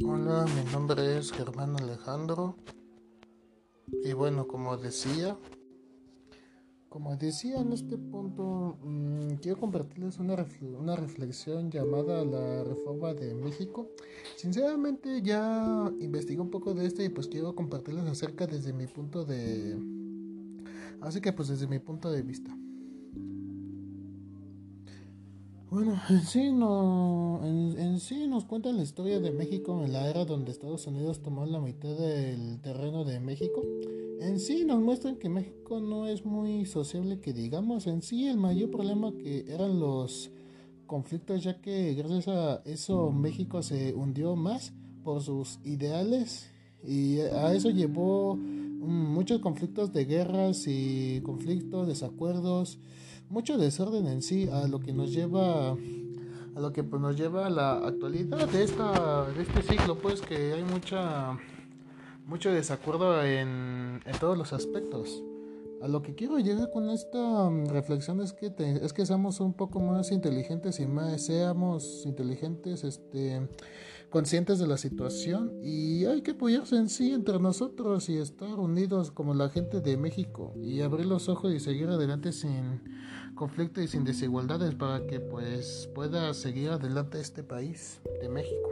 Hola, mi nombre es Germán Alejandro. Y bueno, como decía, como decía en este punto, mmm, quiero compartirles una, refle una reflexión llamada la reforma de México. Sinceramente ya investigué un poco de esto y pues quiero compartirles acerca desde mi punto de... Así que pues desde mi punto de vista. Bueno, en sí, no, en, en, sí nos cuenta la historia de México en la era donde Estados Unidos tomó la mitad del terreno de México. En sí nos muestran que México no es muy sociable que digamos. En sí el mayor problema que eran los conflictos ya que gracias a eso México se hundió más por sus ideales y a eso llevó muchos conflictos de guerras y conflictos, desacuerdos mucho desorden en sí, a lo que nos lleva a lo que pues, nos lleva a la actualidad de esta de este siglo, pues que hay mucha mucho desacuerdo en, en todos los aspectos. A lo que quiero llegar con esta mm, reflexión es que te, es que seamos un poco más inteligentes y más seamos inteligentes, este conscientes de la situación y hay que apoyarse en sí entre nosotros y estar unidos como la gente de México y abrir los ojos y seguir adelante sin conflicto y sin desigualdades para que pues pueda seguir adelante este país de México.